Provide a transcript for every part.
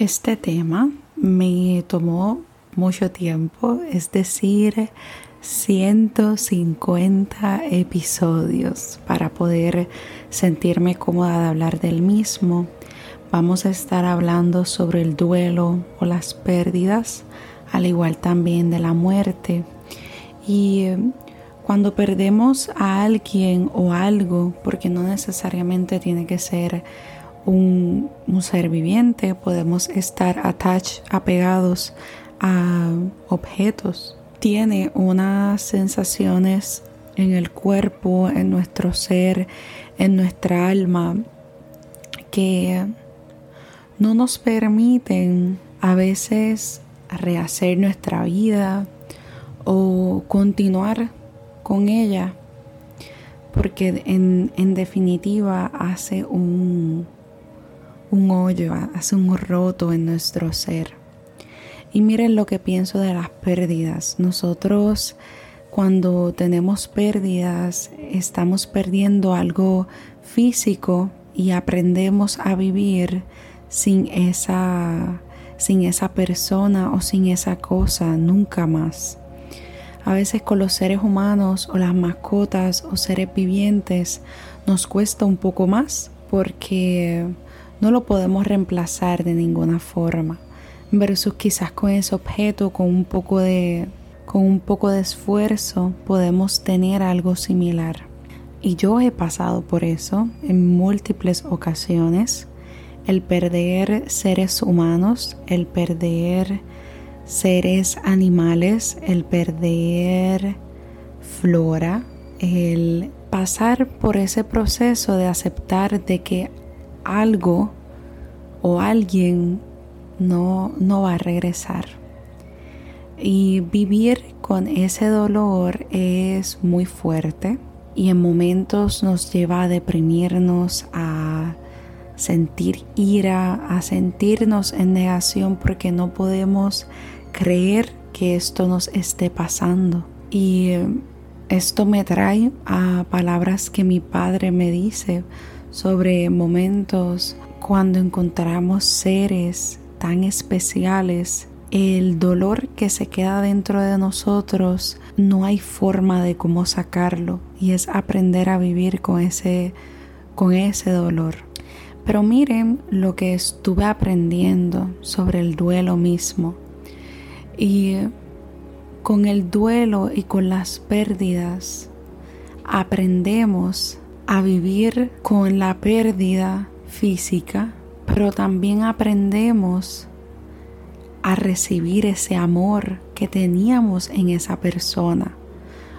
Este tema me tomó mucho tiempo, es decir, 150 episodios para poder sentirme cómoda de hablar del mismo. Vamos a estar hablando sobre el duelo o las pérdidas, al igual también de la muerte. Y eh, cuando perdemos a alguien o algo, porque no necesariamente tiene que ser un, ser viviente, podemos estar attached, apegados a objetos. Tiene unas sensaciones en el cuerpo, en nuestro ser, en nuestra alma, que no nos permiten a veces rehacer nuestra vida o continuar con ella, porque en, en definitiva hace un, un hoyo, hace un roto en nuestro ser. Y miren lo que pienso de las pérdidas. Nosotros cuando tenemos pérdidas estamos perdiendo algo físico y aprendemos a vivir sin esa sin esa persona o sin esa cosa nunca más. A veces con los seres humanos o las mascotas o seres vivientes nos cuesta un poco más porque no lo podemos reemplazar de ninguna forma. Versus quizás con ese objeto, con un poco de, con un poco de esfuerzo, podemos tener algo similar. Y yo he pasado por eso en múltiples ocasiones. El perder seres humanos, el perder seres animales, el perder flora, el pasar por ese proceso de aceptar de que algo o alguien no, no va a regresar. Y vivir con ese dolor es muy fuerte y en momentos nos lleva a deprimirnos, a sentir ira, a sentirnos en negación porque no podemos creer que esto nos esté pasando. Y esto me trae a palabras que mi padre me dice sobre momentos cuando encontramos seres tan especiales, el dolor que se queda dentro de nosotros no hay forma de cómo sacarlo y es aprender a vivir con ese con ese dolor. Pero miren lo que estuve aprendiendo sobre el duelo mismo. Y con el duelo y con las pérdidas aprendemos a vivir con la pérdida física, pero también aprendemos a recibir ese amor que teníamos en esa persona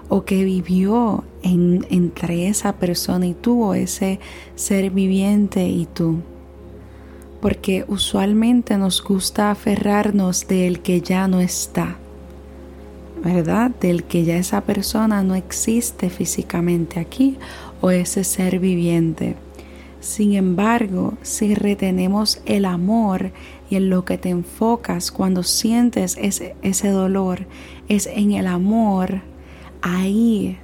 o que vivió entre esa persona y tú o ese ser viviente y tú. Porque usualmente nos gusta aferrarnos del que ya no está, ¿verdad? Del que ya esa persona no existe físicamente aquí o ese ser viviente. Sin embargo, si retenemos el amor y en lo que te enfocas cuando sientes ese, ese dolor, es en el amor, ahí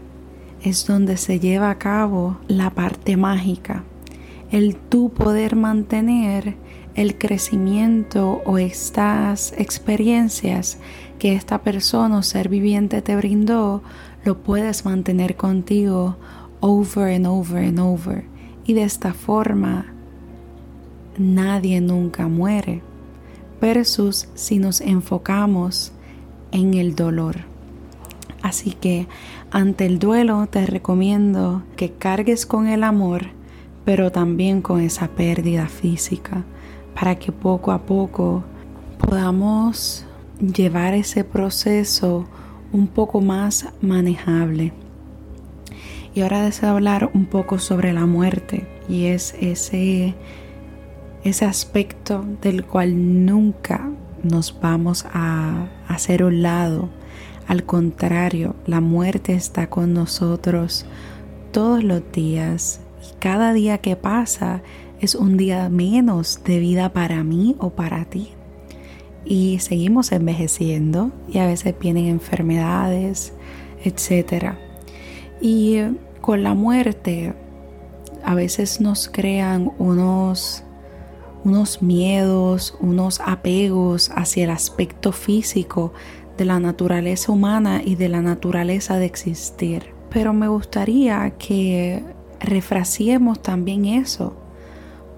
es donde se lleva a cabo la parte mágica. El tú poder mantener el crecimiento o estas experiencias que esta persona o ser viviente te brindó, lo puedes mantener contigo over and over and over. Y de esta forma, nadie nunca muere. Versus si nos enfocamos en el dolor. Así que ante el duelo te recomiendo que cargues con el amor, pero también con esa pérdida física, para que poco a poco podamos llevar ese proceso un poco más manejable. Y ahora deseo hablar un poco sobre la muerte y es ese, ese aspecto del cual nunca nos vamos a hacer un lado. Al contrario, la muerte está con nosotros todos los días y cada día que pasa es un día menos de vida para mí o para ti. Y seguimos envejeciendo y a veces vienen enfermedades, etc. Y con la muerte a veces nos crean unos, unos miedos, unos apegos hacia el aspecto físico de la naturaleza humana y de la naturaleza de existir. Pero me gustaría que refraciemos también eso,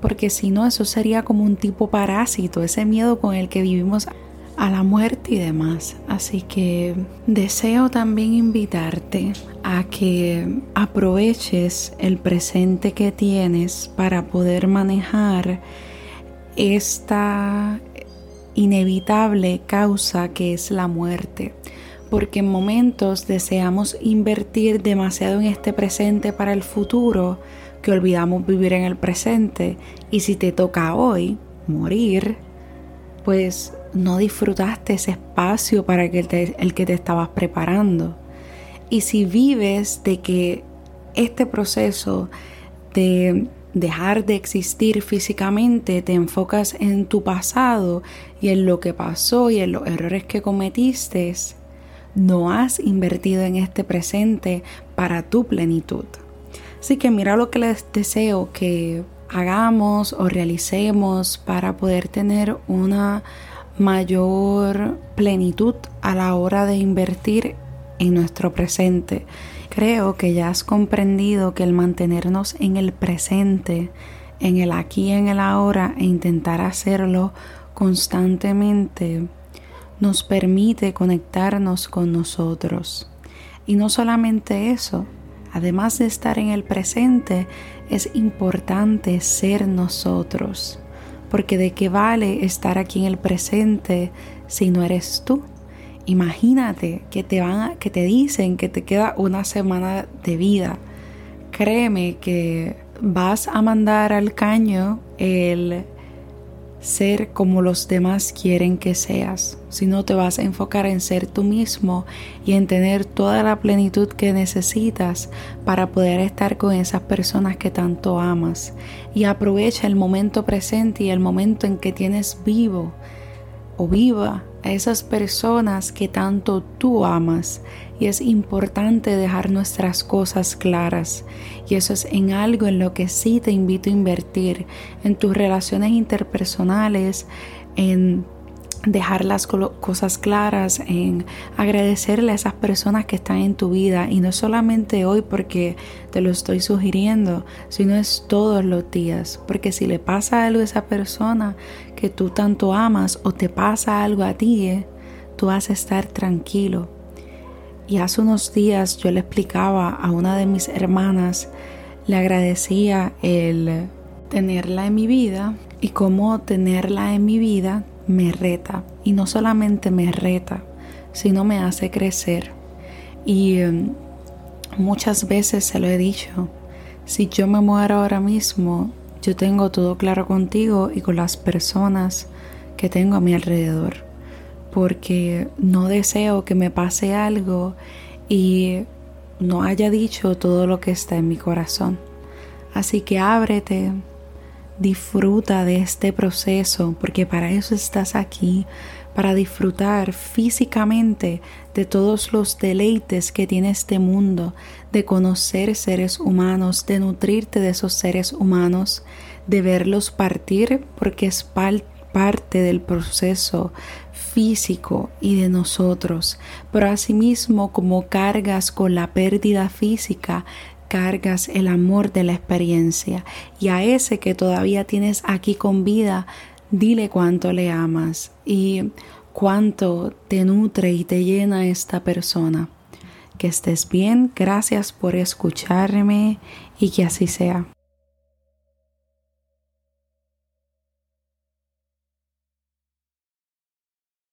porque si no eso sería como un tipo parásito, ese miedo con el que vivimos a la muerte y demás. Así que deseo también invitarte a que aproveches el presente que tienes para poder manejar esta inevitable causa que es la muerte. Porque en momentos deseamos invertir demasiado en este presente para el futuro que olvidamos vivir en el presente y si te toca hoy morir, pues no disfrutaste ese espacio para el que te estabas preparando. Y si vives de que este proceso de dejar de existir físicamente, te enfocas en tu pasado y en lo que pasó y en los errores que cometiste, no has invertido en este presente para tu plenitud. Así que mira lo que les deseo que hagamos o realicemos para poder tener una mayor plenitud a la hora de invertir en nuestro presente. Creo que ya has comprendido que el mantenernos en el presente, en el aquí en el ahora e intentar hacerlo constantemente nos permite conectarnos con nosotros. Y no solamente eso, además de estar en el presente, es importante ser nosotros, porque de qué vale estar aquí en el presente si no eres tú. Imagínate que te van que te dicen que te queda una semana de vida. Créeme que vas a mandar al caño el ser como los demás quieren que seas, sino te vas a enfocar en ser tú mismo y en tener toda la plenitud que necesitas para poder estar con esas personas que tanto amas. Y aprovecha el momento presente y el momento en que tienes vivo o viva a esas personas que tanto tú amas. Y es importante dejar nuestras cosas claras. Y eso es en algo en lo que sí te invito a invertir en tus relaciones interpersonales, en dejar las cosas claras, en agradecerle a esas personas que están en tu vida y no solamente hoy porque te lo estoy sugiriendo, sino es todos los días, porque si le pasa algo a esa persona que tú tanto amas o te pasa algo a ti, eh, tú vas a estar tranquilo. Y hace unos días yo le explicaba a una de mis hermanas, le agradecía el tenerla en mi vida y cómo tenerla en mi vida me reta y no solamente me reta, sino me hace crecer. Y em, muchas veces se lo he dicho, si yo me muero ahora mismo, yo tengo todo claro contigo y con las personas que tengo a mi alrededor, porque no deseo que me pase algo y no haya dicho todo lo que está en mi corazón. Así que ábrete, Disfruta de este proceso porque para eso estás aquí, para disfrutar físicamente de todos los deleites que tiene este mundo, de conocer seres humanos, de nutrirte de esos seres humanos, de verlos partir porque es parte del proceso físico y de nosotros, pero asimismo como cargas con la pérdida física, cargas el amor de la experiencia y a ese que todavía tienes aquí con vida, dile cuánto le amas y cuánto te nutre y te llena esta persona. Que estés bien, gracias por escucharme y que así sea.